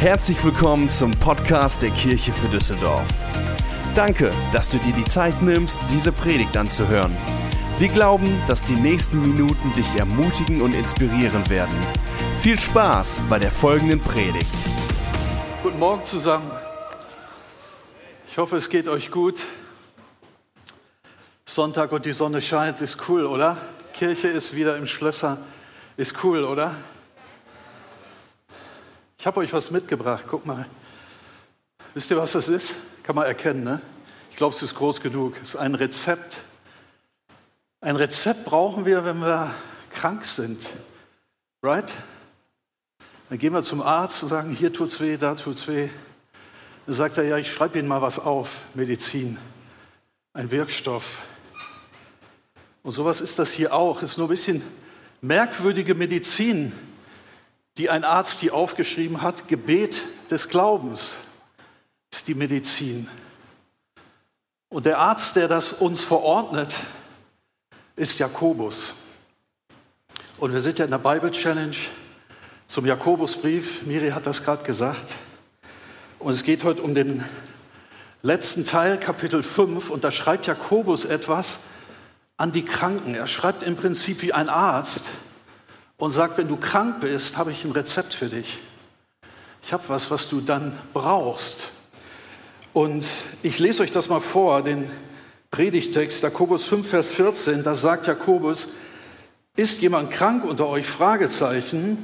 Herzlich willkommen zum Podcast der Kirche für Düsseldorf. Danke, dass du dir die Zeit nimmst, diese Predigt anzuhören. Wir glauben, dass die nächsten Minuten dich ermutigen und inspirieren werden. Viel Spaß bei der folgenden Predigt. Guten Morgen zusammen. Ich hoffe, es geht euch gut. Sonntag und die Sonne scheint, ist cool, oder? Kirche ist wieder im Schlösser, ist cool, oder? Ich habe euch was mitgebracht, guck mal. Wisst ihr, was das ist? Kann man erkennen, ne? Ich glaube, es ist groß genug. Es ist ein Rezept. Ein Rezept brauchen wir, wenn wir krank sind. Right? Dann gehen wir zum Arzt und sagen, hier tut's weh, da tut's weh. Dann sagt er, ja, ich schreibe Ihnen mal was auf, Medizin, ein Wirkstoff. Und sowas ist das hier auch. Es ist nur ein bisschen merkwürdige Medizin die ein Arzt hier aufgeschrieben hat, Gebet des Glaubens ist die Medizin. Und der Arzt, der das uns verordnet, ist Jakobus. Und wir sind ja in der Bible Challenge zum Jakobusbrief. Miri hat das gerade gesagt. Und es geht heute um den letzten Teil, Kapitel 5. Und da schreibt Jakobus etwas an die Kranken. Er schreibt im Prinzip wie ein Arzt und sagt, wenn du krank bist, habe ich ein Rezept für dich. Ich habe was, was du dann brauchst. Und ich lese euch das mal vor, den Predigtext, Jakobus 5, Vers 14, da sagt Jakobus, ist jemand krank unter euch? Fragezeichen.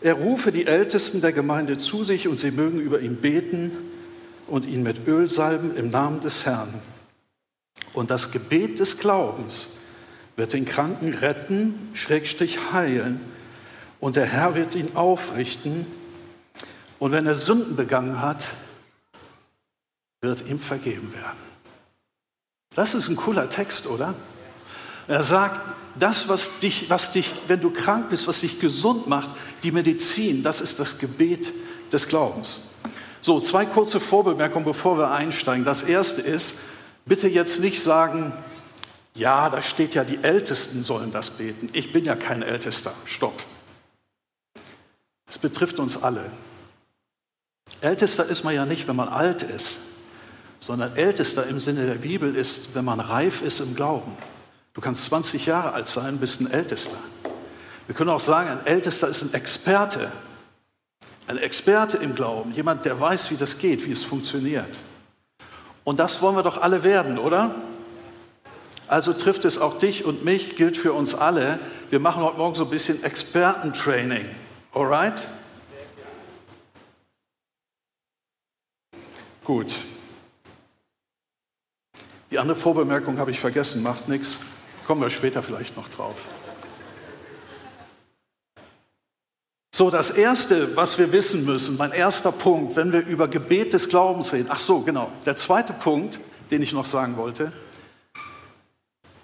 Er rufe die Ältesten der Gemeinde zu sich und sie mögen über ihn beten und ihn mit Öl salben im Namen des Herrn. Und das Gebet des Glaubens wird den Kranken retten, Schrägstrich heilen. Und der Herr wird ihn aufrichten. Und wenn er Sünden begangen hat, wird ihm vergeben werden. Das ist ein cooler Text, oder? Er sagt, das, was dich, was dich, wenn du krank bist, was dich gesund macht, die Medizin, das ist das Gebet des Glaubens. So, zwei kurze Vorbemerkungen, bevor wir einsteigen. Das erste ist, bitte jetzt nicht sagen, ja, da steht ja, die Ältesten sollen das beten. Ich bin ja kein Ältester. Stopp. Es betrifft uns alle. Ältester ist man ja nicht, wenn man alt ist, sondern Ältester im Sinne der Bibel ist, wenn man reif ist im Glauben. Du kannst 20 Jahre alt sein, bist ein Ältester. Wir können auch sagen, ein Ältester ist ein Experte. Ein Experte im Glauben, jemand, der weiß, wie das geht, wie es funktioniert. Und das wollen wir doch alle werden, oder? Also trifft es auch dich und mich, gilt für uns alle. Wir machen heute Morgen so ein bisschen Expertentraining. Alright? Gut. Die andere Vorbemerkung habe ich vergessen, macht nichts. Kommen wir später vielleicht noch drauf. So, das Erste, was wir wissen müssen, mein erster Punkt, wenn wir über Gebet des Glaubens reden. Ach so, genau. Der zweite Punkt, den ich noch sagen wollte,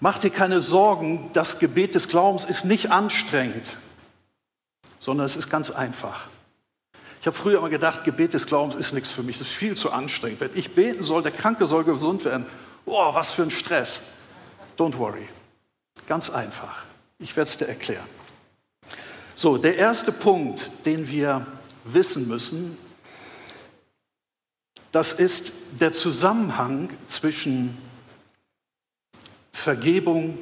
Mach dir keine Sorgen, das Gebet des Glaubens ist nicht anstrengend, sondern es ist ganz einfach. Ich habe früher immer gedacht, Gebet des Glaubens ist nichts für mich, es ist viel zu anstrengend. Wenn ich beten soll, der Kranke soll gesund werden, oh, was für ein Stress. Don't worry. Ganz einfach. Ich werde es dir erklären. So, der erste Punkt, den wir wissen müssen, das ist der Zusammenhang zwischen Vergebung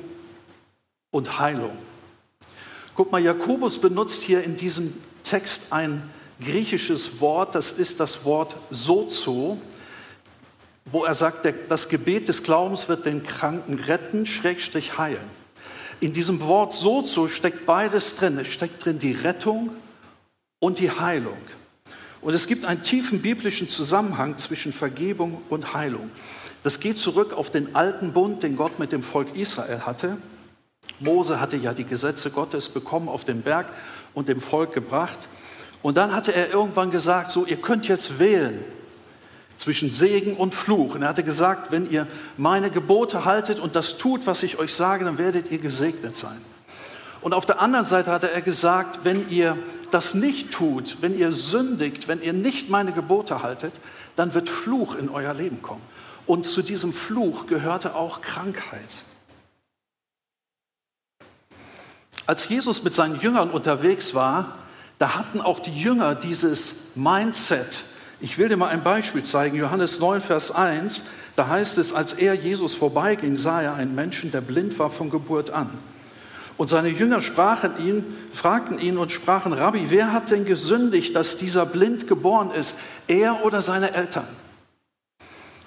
und Heilung. Guck mal, Jakobus benutzt hier in diesem Text ein griechisches Wort, das ist das Wort sozo, wo er sagt, das Gebet des Glaubens wird den Kranken retten, Schrägstrich heilen. In diesem Wort sozo steckt beides drin. Es steckt drin die Rettung und die Heilung. Und es gibt einen tiefen biblischen Zusammenhang zwischen Vergebung und Heilung. Das geht zurück auf den alten Bund, den Gott mit dem Volk Israel hatte. Mose hatte ja die Gesetze Gottes bekommen auf dem Berg und dem Volk gebracht. Und dann hatte er irgendwann gesagt, so, ihr könnt jetzt wählen zwischen Segen und Fluch. Und er hatte gesagt, wenn ihr meine Gebote haltet und das tut, was ich euch sage, dann werdet ihr gesegnet sein. Und auf der anderen Seite hatte er gesagt, wenn ihr das nicht tut, wenn ihr sündigt, wenn ihr nicht meine Gebote haltet, dann wird Fluch in euer Leben kommen. Und zu diesem Fluch gehörte auch Krankheit. Als Jesus mit seinen Jüngern unterwegs war, da hatten auch die Jünger dieses Mindset. Ich will dir mal ein Beispiel zeigen. Johannes 9, Vers 1, da heißt es, als er Jesus vorbeiging, sah er einen Menschen, der blind war von Geburt an. Und seine Jünger sprachen ihn, fragten ihn und sprachen, Rabbi, wer hat denn gesündigt, dass dieser blind geboren ist, er oder seine Eltern?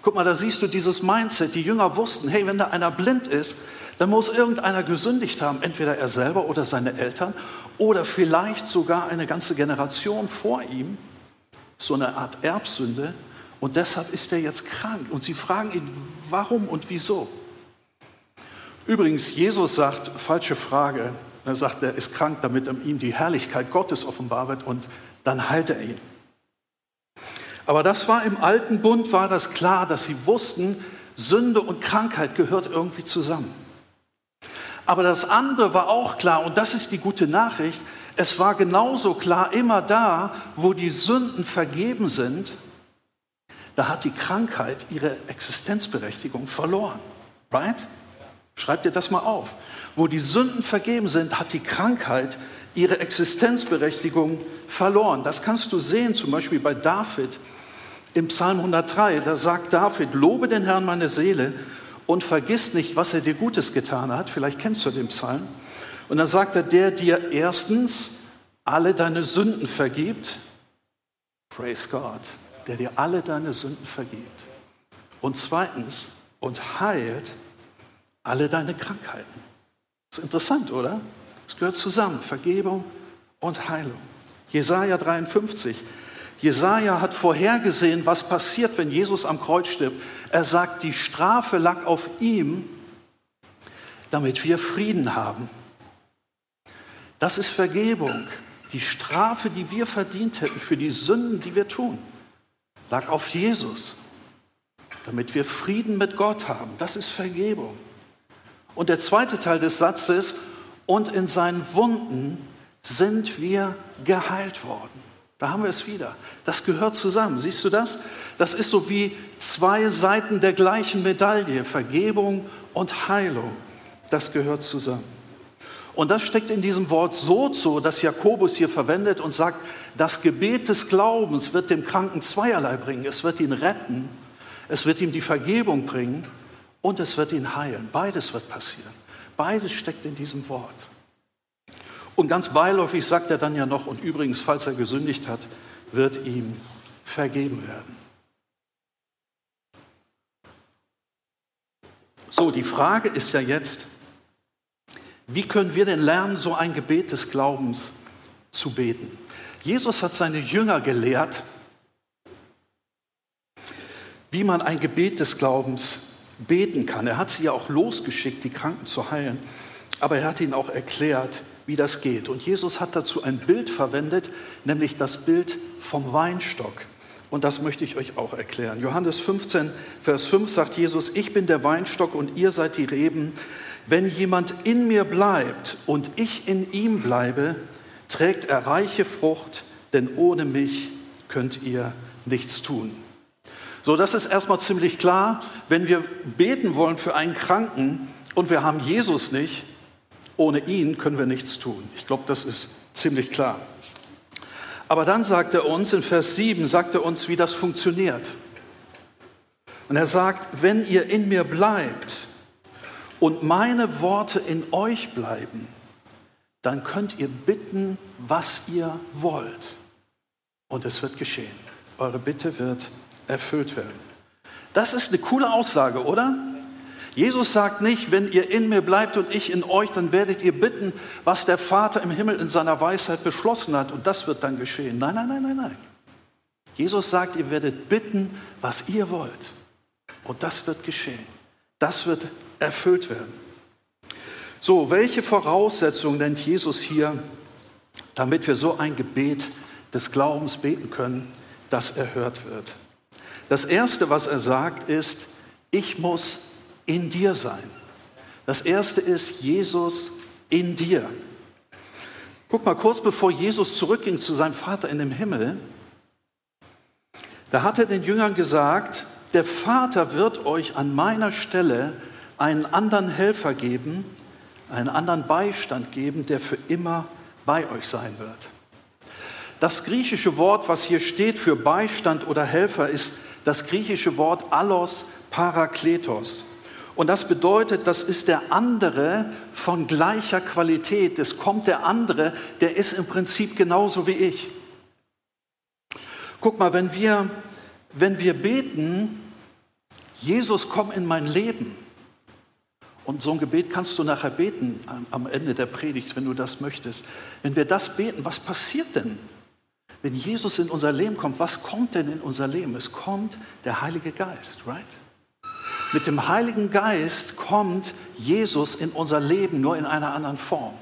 Guck mal, da siehst du dieses Mindset. Die Jünger wussten, hey, wenn da einer blind ist, dann muss irgendeiner gesündigt haben, entweder er selber oder seine Eltern oder vielleicht sogar eine ganze Generation vor ihm. So eine Art Erbsünde. Und deshalb ist er jetzt krank. Und sie fragen ihn, warum und wieso? Übrigens, Jesus sagt, falsche Frage. Er sagt, er ist krank, damit ihm die Herrlichkeit Gottes offenbar wird und dann heilt er ihn. Aber das war im alten Bund, war das klar, dass sie wussten, Sünde und Krankheit gehört irgendwie zusammen. Aber das andere war auch klar, und das ist die gute Nachricht, es war genauso klar, immer da, wo die Sünden vergeben sind, da hat die Krankheit ihre Existenzberechtigung verloren. Right? Schreibt dir das mal auf. Wo die Sünden vergeben sind, hat die Krankheit ihre Existenzberechtigung verloren. Das kannst du sehen, zum Beispiel bei David im Psalm 103. Da sagt David, lobe den Herrn meine Seele und vergiss nicht, was er dir Gutes getan hat. Vielleicht kennst du den Psalm. Und dann sagt er, der dir erstens alle deine Sünden vergibt. Praise God. Der dir alle deine Sünden vergibt. Und zweitens, und heilt alle deine Krankheiten. Das ist interessant, oder? Es gehört zusammen, Vergebung und Heilung. Jesaja 53. Jesaja hat vorhergesehen, was passiert, wenn Jesus am Kreuz stirbt. Er sagt, die Strafe lag auf ihm, damit wir Frieden haben. Das ist Vergebung. Die Strafe, die wir verdient hätten für die Sünden, die wir tun, lag auf Jesus, damit wir Frieden mit Gott haben. Das ist Vergebung. Und der zweite Teil des Satzes, und in seinen Wunden sind wir geheilt worden. Da haben wir es wieder. Das gehört zusammen. Siehst du das? Das ist so wie zwei Seiten der gleichen Medaille. Vergebung und Heilung. Das gehört zusammen. Und das steckt in diesem Wort sozo, das Jakobus hier verwendet und sagt, das Gebet des Glaubens wird dem Kranken zweierlei bringen. Es wird ihn retten, es wird ihm die Vergebung bringen und es wird ihn heilen. Beides wird passieren. Beides steckt in diesem Wort. Und ganz beiläufig sagt er dann ja noch, und übrigens, falls er gesündigt hat, wird ihm vergeben werden. So, die Frage ist ja jetzt, wie können wir denn lernen, so ein Gebet des Glaubens zu beten? Jesus hat seine Jünger gelehrt, wie man ein Gebet des Glaubens beten kann. Er hat sie ja auch losgeschickt, die Kranken zu heilen, aber er hat ihnen auch erklärt, wie das geht. Und Jesus hat dazu ein Bild verwendet, nämlich das Bild vom Weinstock. Und das möchte ich euch auch erklären. Johannes 15, Vers 5 sagt Jesus, ich bin der Weinstock und ihr seid die Reben. Wenn jemand in mir bleibt und ich in ihm bleibe, trägt er reiche Frucht, denn ohne mich könnt ihr nichts tun. So, das ist erstmal ziemlich klar. Wenn wir beten wollen für einen Kranken und wir haben Jesus nicht, ohne ihn können wir nichts tun. Ich glaube, das ist ziemlich klar. Aber dann sagt er uns, in Vers 7 sagt er uns, wie das funktioniert. Und er sagt, wenn ihr in mir bleibt und meine Worte in euch bleiben, dann könnt ihr bitten, was ihr wollt. Und es wird geschehen. Eure Bitte wird erfüllt werden. Das ist eine coole Aussage, oder? Jesus sagt nicht, wenn ihr in mir bleibt und ich in euch, dann werdet ihr bitten, was der Vater im Himmel in seiner Weisheit beschlossen hat und das wird dann geschehen. Nein, nein, nein, nein, nein. Jesus sagt, ihr werdet bitten, was ihr wollt und das wird geschehen. Das wird erfüllt werden. So, welche Voraussetzungen nennt Jesus hier, damit wir so ein Gebet des Glaubens beten können, das erhört wird? Das Erste, was er sagt, ist, ich muss in dir sein. Das erste ist Jesus in dir. Guck mal, kurz bevor Jesus zurückging zu seinem Vater in dem Himmel, da hat er den Jüngern gesagt, der Vater wird euch an meiner Stelle einen anderen Helfer geben, einen anderen Beistand geben, der für immer bei euch sein wird. Das griechische Wort, was hier steht für Beistand oder Helfer, ist das griechische Wort allos parakletos. Und das bedeutet, das ist der andere von gleicher Qualität. Es kommt der andere, der ist im Prinzip genauso wie ich. Guck mal, wenn wir, wenn wir beten, Jesus, komm in mein Leben. Und so ein Gebet kannst du nachher beten am Ende der Predigt, wenn du das möchtest. Wenn wir das beten, was passiert denn? Wenn Jesus in unser Leben kommt, was kommt denn in unser Leben? Es kommt der Heilige Geist, right? Mit dem Heiligen Geist kommt Jesus in unser Leben, nur in einer anderen Form.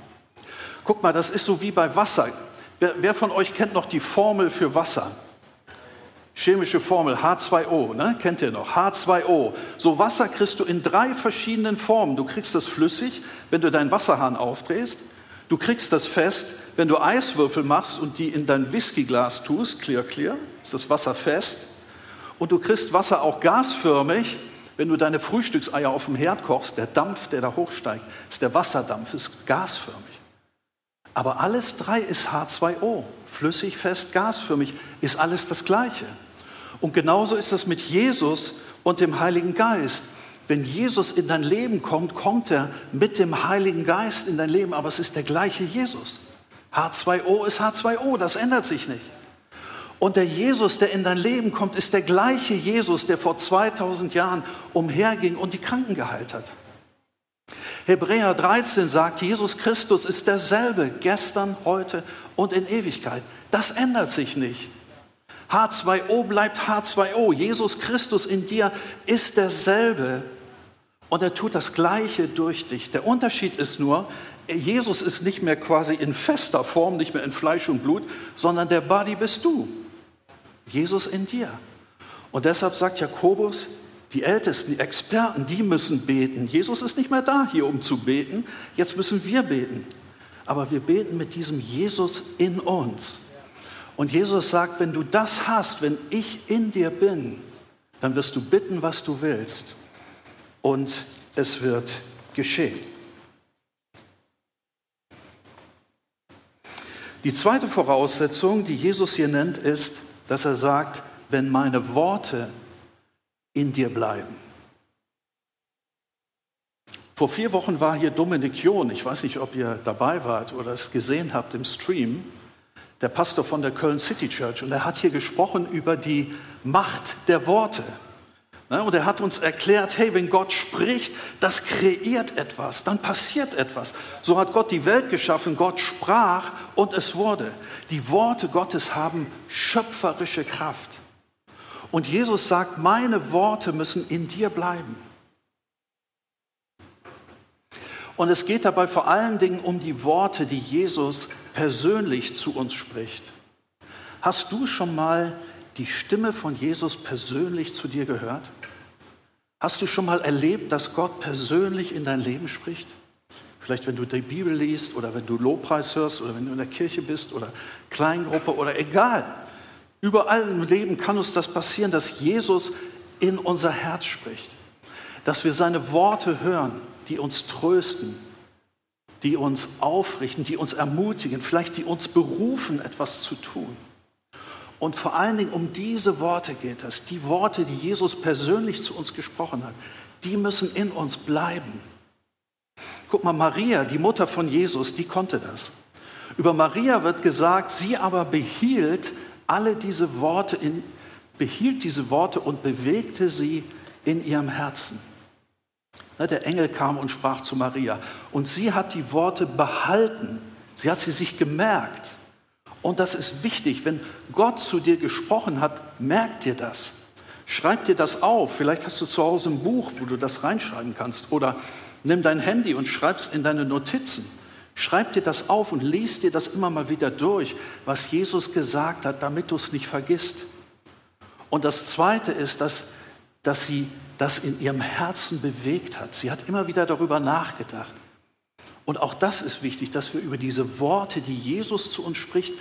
Guck mal, das ist so wie bei Wasser. Wer, wer von euch kennt noch die Formel für Wasser? Chemische Formel H2O, ne? kennt ihr noch? H2O. So Wasser kriegst du in drei verschiedenen Formen. Du kriegst das flüssig, wenn du deinen Wasserhahn aufdrehst. Du kriegst das fest, wenn du Eiswürfel machst und die in dein Whiskyglas tust, clear, clear, ist das Wasser fest. Und du kriegst Wasser auch gasförmig, wenn du deine Frühstückseier auf dem Herd kochst, der Dampf, der da hochsteigt, ist der Wasserdampf, ist gasförmig. Aber alles drei ist H2O, flüssig, fest, gasförmig, ist alles das Gleiche. Und genauso ist es mit Jesus und dem Heiligen Geist. Wenn Jesus in dein Leben kommt, kommt er mit dem Heiligen Geist in dein Leben, aber es ist der gleiche Jesus. H2O ist H2O, das ändert sich nicht. Und der Jesus, der in dein Leben kommt, ist der gleiche Jesus, der vor 2000 Jahren umherging und die Kranken geheilt hat. Hebräer 13 sagt, Jesus Christus ist derselbe gestern, heute und in Ewigkeit. Das ändert sich nicht. H2O bleibt H2O. Jesus Christus in dir ist derselbe und er tut das Gleiche durch dich. Der Unterschied ist nur, Jesus ist nicht mehr quasi in fester Form, nicht mehr in Fleisch und Blut, sondern der Body bist du. Jesus in dir. Und deshalb sagt Jakobus, die Ältesten, die Experten, die müssen beten. Jesus ist nicht mehr da hier, um zu beten. Jetzt müssen wir beten. Aber wir beten mit diesem Jesus in uns. Und Jesus sagt, wenn du das hast, wenn ich in dir bin, dann wirst du bitten, was du willst. Und es wird geschehen. Die zweite Voraussetzung, die Jesus hier nennt, ist, dass er sagt, wenn meine Worte in dir bleiben. Vor vier Wochen war hier Dominik John, ich weiß nicht, ob ihr dabei wart oder es gesehen habt im Stream, der Pastor von der Köln City Church, und er hat hier gesprochen über die Macht der Worte. Ne, und er hat uns erklärt, hey, wenn Gott spricht, das kreiert etwas, dann passiert etwas. So hat Gott die Welt geschaffen, Gott sprach und es wurde. Die Worte Gottes haben schöpferische Kraft. Und Jesus sagt, meine Worte müssen in dir bleiben. Und es geht dabei vor allen Dingen um die Worte, die Jesus persönlich zu uns spricht. Hast du schon mal die Stimme von Jesus persönlich zu dir gehört? Hast du schon mal erlebt, dass Gott persönlich in dein Leben spricht? Vielleicht wenn du die Bibel liest oder wenn du Lobpreis hörst oder wenn du in der Kirche bist oder Kleingruppe oder egal. Überall im Leben kann uns das passieren, dass Jesus in unser Herz spricht. Dass wir seine Worte hören, die uns trösten, die uns aufrichten, die uns ermutigen, vielleicht die uns berufen, etwas zu tun. Und vor allen Dingen um diese Worte geht es. Die Worte, die Jesus persönlich zu uns gesprochen hat, die müssen in uns bleiben. Guck mal, Maria, die Mutter von Jesus, die konnte das. Über Maria wird gesagt, sie aber behielt alle diese Worte, in, behielt diese Worte und bewegte sie in ihrem Herzen. Der Engel kam und sprach zu Maria und sie hat die Worte behalten. Sie hat sie sich gemerkt. Und das ist wichtig, wenn Gott zu dir gesprochen hat, merk dir das. Schreib dir das auf. Vielleicht hast du zu Hause ein Buch, wo du das reinschreiben kannst. Oder nimm dein Handy und schreib es in deine Notizen. Schreib dir das auf und lies dir das immer mal wieder durch, was Jesus gesagt hat, damit du es nicht vergisst. Und das Zweite ist, dass, dass sie das in ihrem Herzen bewegt hat. Sie hat immer wieder darüber nachgedacht. Und auch das ist wichtig, dass wir über diese Worte, die Jesus zu uns spricht,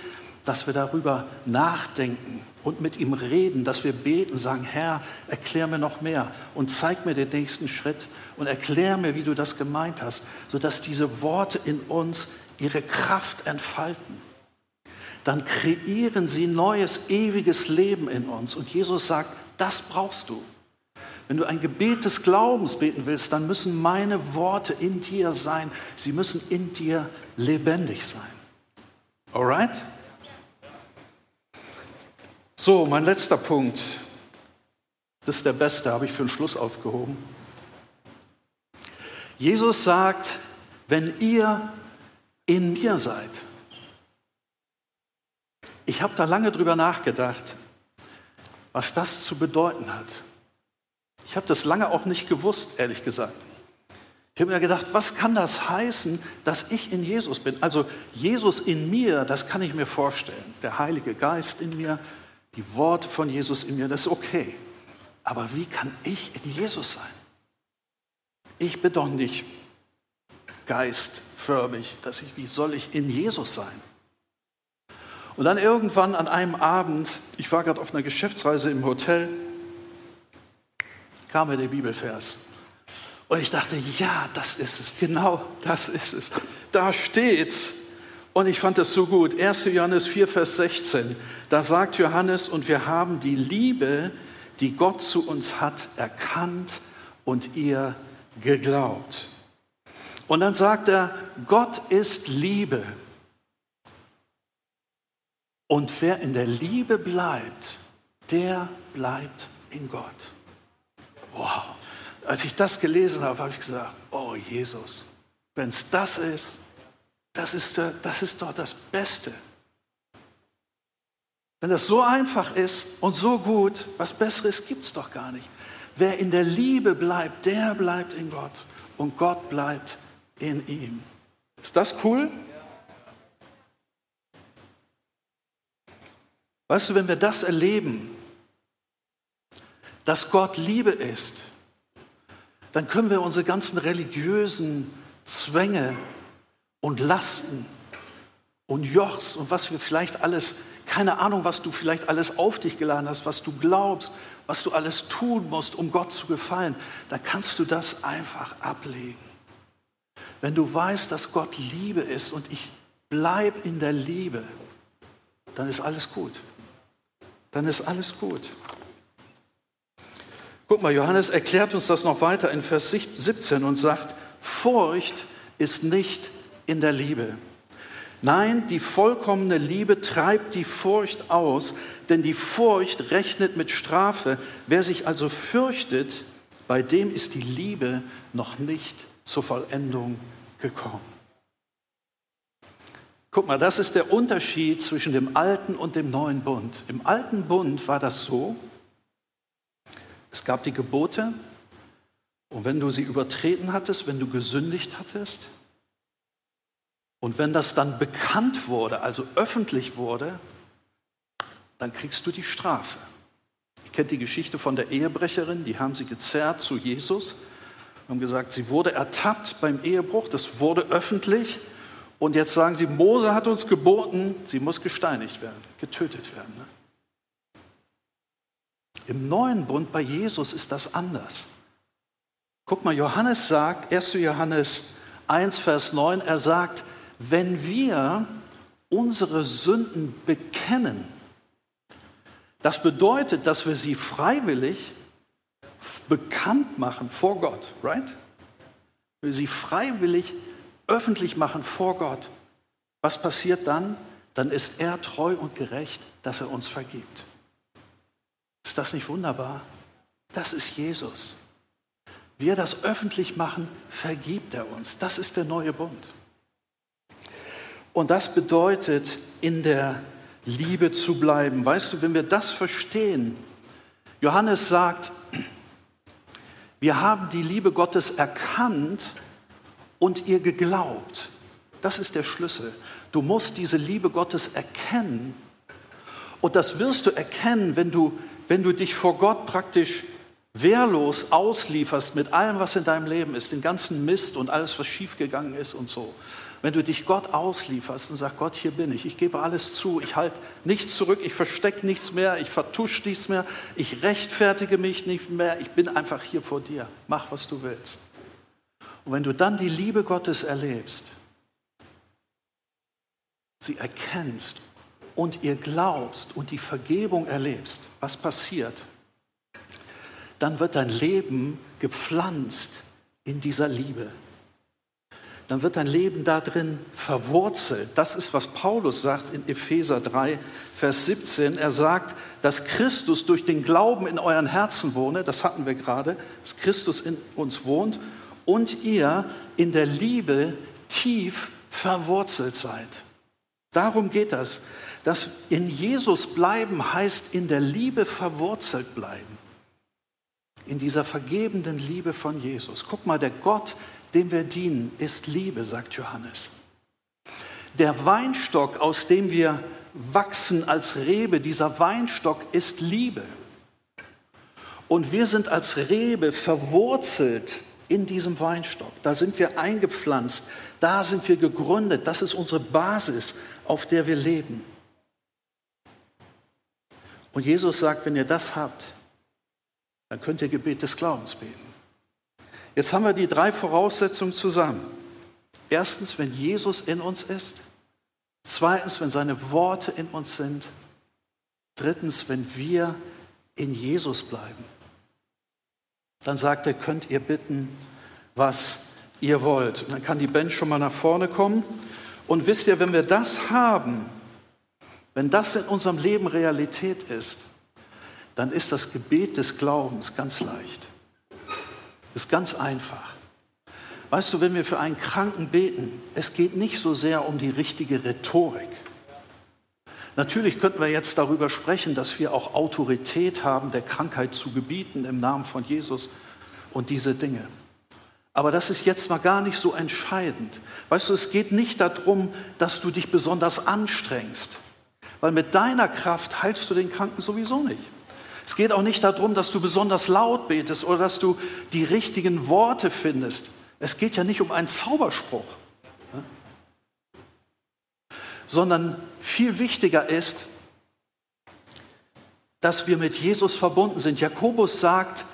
dass wir darüber nachdenken und mit ihm reden, dass wir beten, sagen, Herr, erklär mir noch mehr und zeig mir den nächsten Schritt und erklär mir, wie du das gemeint hast, sodass diese Worte in uns ihre Kraft entfalten. dann kreieren sie neues, ewiges Leben in uns. Und Jesus sagt, das brauchst du. Wenn du ein Gebet des Glaubens beten willst, dann müssen meine Worte in dir sein. Sie müssen in dir lebendig sein. Alright? So, mein letzter Punkt. Das ist der beste, habe ich für den Schluss aufgehoben. Jesus sagt, wenn ihr in mir seid. Ich habe da lange drüber nachgedacht, was das zu bedeuten hat. Ich habe das lange auch nicht gewusst, ehrlich gesagt. Ich habe mir gedacht, was kann das heißen, dass ich in Jesus bin? Also Jesus in mir, das kann ich mir vorstellen. Der Heilige Geist in mir, die Worte von Jesus in mir, das ist okay. Aber wie kann ich in Jesus sein? Ich bin doch nicht geistförmig, dass ich, wie soll ich in Jesus sein? Und dann irgendwann an einem Abend, ich war gerade auf einer Geschäftsreise im Hotel, kam mir der Bibelvers. Und ich dachte, ja, das ist es, genau das ist es. Da steht's. Und ich fand das so gut. 1. Johannes 4, Vers 16. Da sagt Johannes, und wir haben die Liebe, die Gott zu uns hat, erkannt und ihr geglaubt. Und dann sagt er, Gott ist Liebe. Und wer in der Liebe bleibt, der bleibt in Gott. Wow. Als ich das gelesen habe, habe ich gesagt, oh Jesus, wenn es das ist, das ist, das ist doch das Beste. Wenn das so einfach ist und so gut, was Besseres gibt es doch gar nicht. Wer in der Liebe bleibt, der bleibt in Gott und Gott bleibt in ihm. Ist das cool? Weißt du, wenn wir das erleben, dass Gott Liebe ist, dann können wir unsere ganzen religiösen Zwänge und Lasten und Jochs und was wir vielleicht alles, keine Ahnung, was du vielleicht alles auf dich geladen hast, was du glaubst, was du alles tun musst, um Gott zu gefallen, dann kannst du das einfach ablegen. Wenn du weißt, dass Gott Liebe ist und ich bleibe in der Liebe, dann ist alles gut. Dann ist alles gut. Guck mal, Johannes erklärt uns das noch weiter in Vers 17 und sagt, Furcht ist nicht in der Liebe. Nein, die vollkommene Liebe treibt die Furcht aus, denn die Furcht rechnet mit Strafe. Wer sich also fürchtet, bei dem ist die Liebe noch nicht zur Vollendung gekommen. Guck mal, das ist der Unterschied zwischen dem alten und dem neuen Bund. Im alten Bund war das so, es gab die Gebote und wenn du sie übertreten hattest, wenn du gesündigt hattest und wenn das dann bekannt wurde, also öffentlich wurde, dann kriegst du die Strafe. Ihr kennt die Geschichte von der Ehebrecherin, die haben sie gezerrt zu Jesus haben gesagt, sie wurde ertappt beim Ehebruch, das wurde öffentlich. Und jetzt sagen sie, Mose hat uns geboten, sie muss gesteinigt werden, getötet werden. Im neuen Bund bei Jesus ist das anders. Guck mal, Johannes sagt, 1. Johannes 1, Vers 9, er sagt, wenn wir unsere Sünden bekennen, das bedeutet, dass wir sie freiwillig bekannt machen vor Gott, right? Wenn wir sie freiwillig öffentlich machen vor Gott, was passiert dann? Dann ist er treu und gerecht, dass er uns vergibt. Ist das nicht wunderbar? Das ist Jesus. Wir das öffentlich machen, vergibt er uns. Das ist der neue Bund. Und das bedeutet, in der Liebe zu bleiben. Weißt du, wenn wir das verstehen, Johannes sagt, wir haben die Liebe Gottes erkannt und ihr geglaubt. Das ist der Schlüssel. Du musst diese Liebe Gottes erkennen. Und das wirst du erkennen, wenn du, wenn du dich vor Gott praktisch wehrlos auslieferst mit allem, was in deinem Leben ist, den ganzen Mist und alles, was schiefgegangen ist und so. Wenn du dich Gott auslieferst und sagst, Gott, hier bin ich, ich gebe alles zu, ich halte nichts zurück, ich verstecke nichts mehr, ich vertusche nichts mehr, ich rechtfertige mich nicht mehr, ich bin einfach hier vor dir, mach, was du willst. Und wenn du dann die Liebe Gottes erlebst, sie erkennst und ihr glaubst und die Vergebung erlebst, was passiert? Dann wird dein Leben gepflanzt in dieser Liebe. Dann wird dein Leben darin verwurzelt. Das ist, was Paulus sagt in Epheser 3, Vers 17. Er sagt, dass Christus durch den Glauben in euren Herzen wohne, das hatten wir gerade, dass Christus in uns wohnt und ihr in der Liebe tief verwurzelt seid. Darum geht das. Das in Jesus bleiben heißt in der Liebe verwurzelt bleiben. In dieser vergebenden Liebe von Jesus. Guck mal, der Gott, dem wir dienen, ist Liebe, sagt Johannes. Der Weinstock, aus dem wir wachsen als Rebe, dieser Weinstock ist Liebe. Und wir sind als Rebe verwurzelt in diesem Weinstock. Da sind wir eingepflanzt, da sind wir gegründet. Das ist unsere Basis, auf der wir leben. Und Jesus sagt, wenn ihr das habt, dann könnt ihr Gebet des Glaubens beten. Jetzt haben wir die drei Voraussetzungen zusammen. Erstens, wenn Jesus in uns ist. Zweitens, wenn seine Worte in uns sind. Drittens, wenn wir in Jesus bleiben. Dann sagt er, könnt ihr bitten, was ihr wollt. Und dann kann die Band schon mal nach vorne kommen. Und wisst ihr, wenn wir das haben, wenn das in unserem Leben Realität ist, dann ist das Gebet des Glaubens ganz leicht. Ist ganz einfach. Weißt du, wenn wir für einen Kranken beten, es geht nicht so sehr um die richtige Rhetorik. Natürlich könnten wir jetzt darüber sprechen, dass wir auch Autorität haben, der Krankheit zu gebieten im Namen von Jesus und diese Dinge. Aber das ist jetzt mal gar nicht so entscheidend. Weißt du, es geht nicht darum, dass du dich besonders anstrengst, weil mit deiner Kraft heilst du den Kranken sowieso nicht. Es geht auch nicht darum, dass du besonders laut betest oder dass du die richtigen Worte findest. Es geht ja nicht um einen Zauberspruch sondern viel wichtiger ist, dass wir mit Jesus verbunden sind. Jakobus sagt,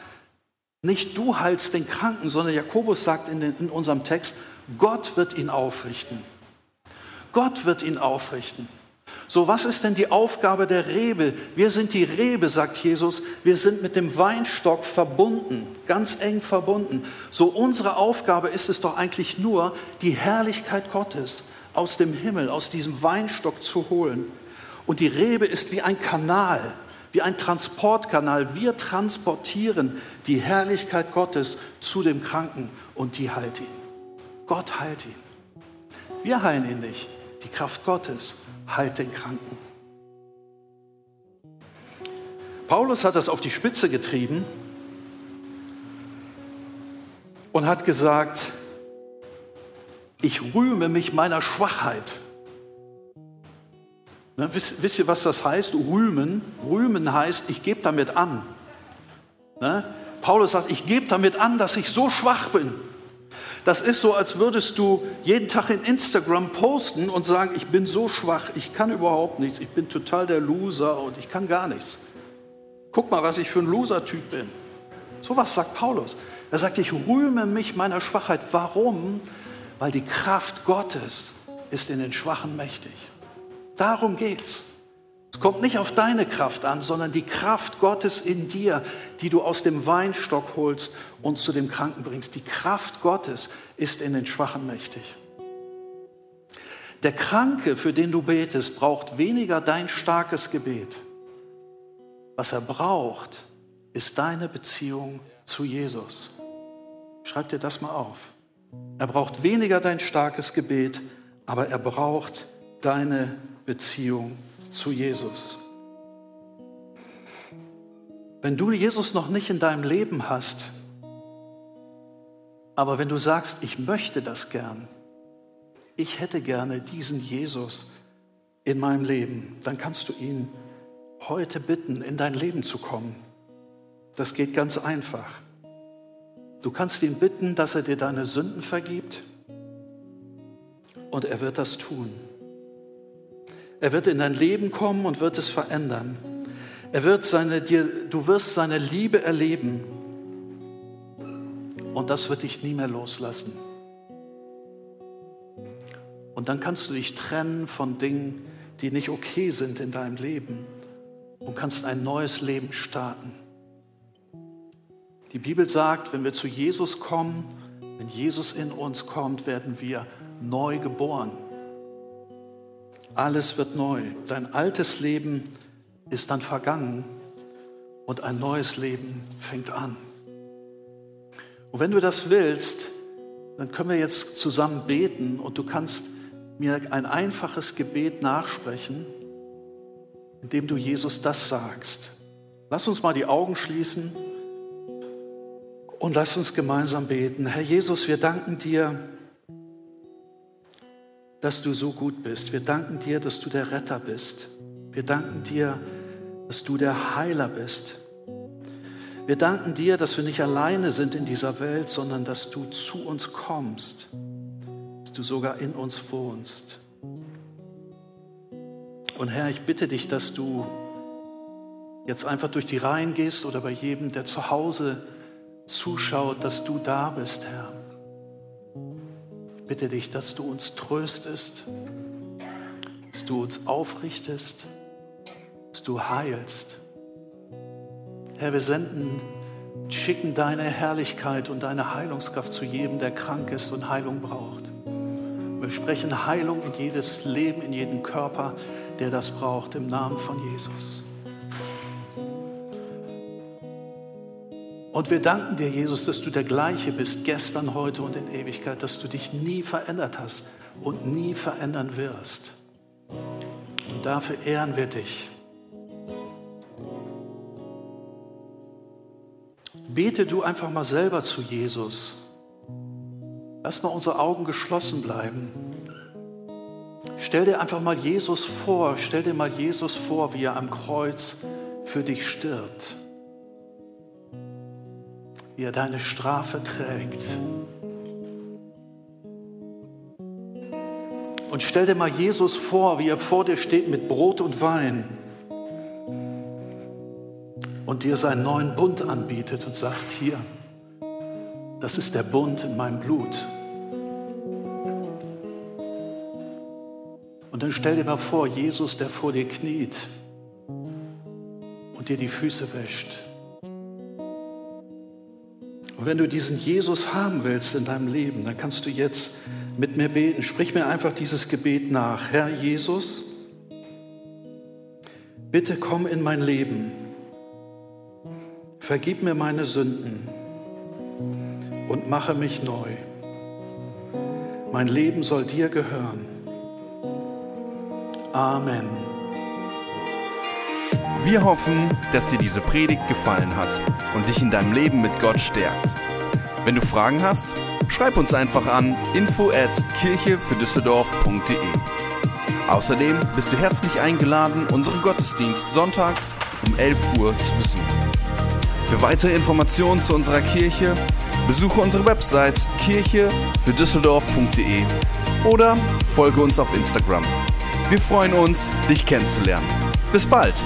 nicht du heilst den Kranken, sondern Jakobus sagt in, den, in unserem Text, Gott wird ihn aufrichten. Gott wird ihn aufrichten. So, was ist denn die Aufgabe der Rebe? Wir sind die Rebe, sagt Jesus. Wir sind mit dem Weinstock verbunden, ganz eng verbunden. So, unsere Aufgabe ist es doch eigentlich nur, die Herrlichkeit Gottes, aus dem Himmel, aus diesem Weinstock zu holen. Und die Rebe ist wie ein Kanal, wie ein Transportkanal. Wir transportieren die Herrlichkeit Gottes zu dem Kranken und die heilt ihn. Gott heilt ihn. Wir heilen ihn nicht. Die Kraft Gottes heilt den Kranken. Paulus hat das auf die Spitze getrieben und hat gesagt, ich rühme mich meiner Schwachheit. Ne, wisst, wisst, ihr, was das heißt? Rühmen. Rühmen heißt, ich gebe damit an. Ne? Paulus sagt, ich gebe damit an, dass ich so schwach bin. Das ist so, als würdest du jeden Tag in Instagram posten und sagen, ich bin so schwach, ich kann überhaupt nichts, ich bin total der Loser und ich kann gar nichts. Guck mal, was ich für ein Loser-Typ bin. So was sagt Paulus. Er sagt, ich rühme mich meiner Schwachheit. Warum? weil die Kraft Gottes ist in den Schwachen mächtig. Darum geht's. Es kommt nicht auf deine Kraft an, sondern die Kraft Gottes in dir, die du aus dem Weinstock holst und zu dem Kranken bringst. Die Kraft Gottes ist in den Schwachen mächtig. Der Kranke, für den du betest, braucht weniger dein starkes Gebet. Was er braucht, ist deine Beziehung zu Jesus. Schreib dir das mal auf. Er braucht weniger dein starkes Gebet, aber er braucht deine Beziehung zu Jesus. Wenn du Jesus noch nicht in deinem Leben hast, aber wenn du sagst, ich möchte das gern, ich hätte gerne diesen Jesus in meinem Leben, dann kannst du ihn heute bitten, in dein Leben zu kommen. Das geht ganz einfach. Du kannst ihn bitten, dass er dir deine Sünden vergibt und er wird das tun. Er wird in dein Leben kommen und wird es verändern. Er wird seine, dir, du wirst seine Liebe erleben und das wird dich nie mehr loslassen. Und dann kannst du dich trennen von Dingen, die nicht okay sind in deinem Leben und kannst ein neues Leben starten. Die Bibel sagt, wenn wir zu Jesus kommen, wenn Jesus in uns kommt, werden wir neu geboren. Alles wird neu. Dein altes Leben ist dann vergangen und ein neues Leben fängt an. Und wenn du das willst, dann können wir jetzt zusammen beten und du kannst mir ein einfaches Gebet nachsprechen, indem du Jesus das sagst. Lass uns mal die Augen schließen und lass uns gemeinsam beten. Herr Jesus, wir danken dir, dass du so gut bist. Wir danken dir, dass du der Retter bist. Wir danken dir, dass du der Heiler bist. Wir danken dir, dass wir nicht alleine sind in dieser Welt, sondern dass du zu uns kommst, dass du sogar in uns wohnst. Und Herr, ich bitte dich, dass du jetzt einfach durch die Reihen gehst oder bei jedem, der zu Hause zuschaut, dass du da bist, Herr. Bitte dich, dass du uns tröstest, dass du uns aufrichtest, dass du heilst. Herr, wir senden, schicken deine Herrlichkeit und deine Heilungskraft zu jedem, der krank ist und Heilung braucht. Wir sprechen Heilung in jedes Leben, in jeden Körper, der das braucht, im Namen von Jesus. Und wir danken dir, Jesus, dass du der gleiche bist, gestern, heute und in Ewigkeit, dass du dich nie verändert hast und nie verändern wirst. Und dafür ehren wir dich. Bete du einfach mal selber zu Jesus. Lass mal unsere Augen geschlossen bleiben. Stell dir einfach mal Jesus vor, stell dir mal Jesus vor, wie er am Kreuz für dich stirbt, wie er deine Strafe trägt. Und stell dir mal Jesus vor, wie er vor dir steht mit Brot und Wein und dir seinen neuen Bund anbietet und sagt, hier, das ist der Bund in meinem Blut. Und dann stell dir mal vor, Jesus, der vor dir kniet und dir die Füße wäscht. Und wenn du diesen Jesus haben willst in deinem Leben, dann kannst du jetzt mit mir beten. Sprich mir einfach dieses Gebet nach. Herr Jesus, bitte komm in mein Leben Vergib mir meine Sünden und mache mich neu. Mein Leben soll dir gehören. Amen. Wir hoffen, dass dir diese Predigt gefallen hat und dich in deinem Leben mit Gott stärkt. Wenn du Fragen hast, schreib uns einfach an info at kirche für Düsseldorf.de. Außerdem bist du herzlich eingeladen, unseren Gottesdienst sonntags um 11 Uhr zu besuchen. Für weitere Informationen zu unserer Kirche besuche unsere Website kirche für Düsseldorf.de oder folge uns auf Instagram. Wir freuen uns, dich kennenzulernen. Bis bald!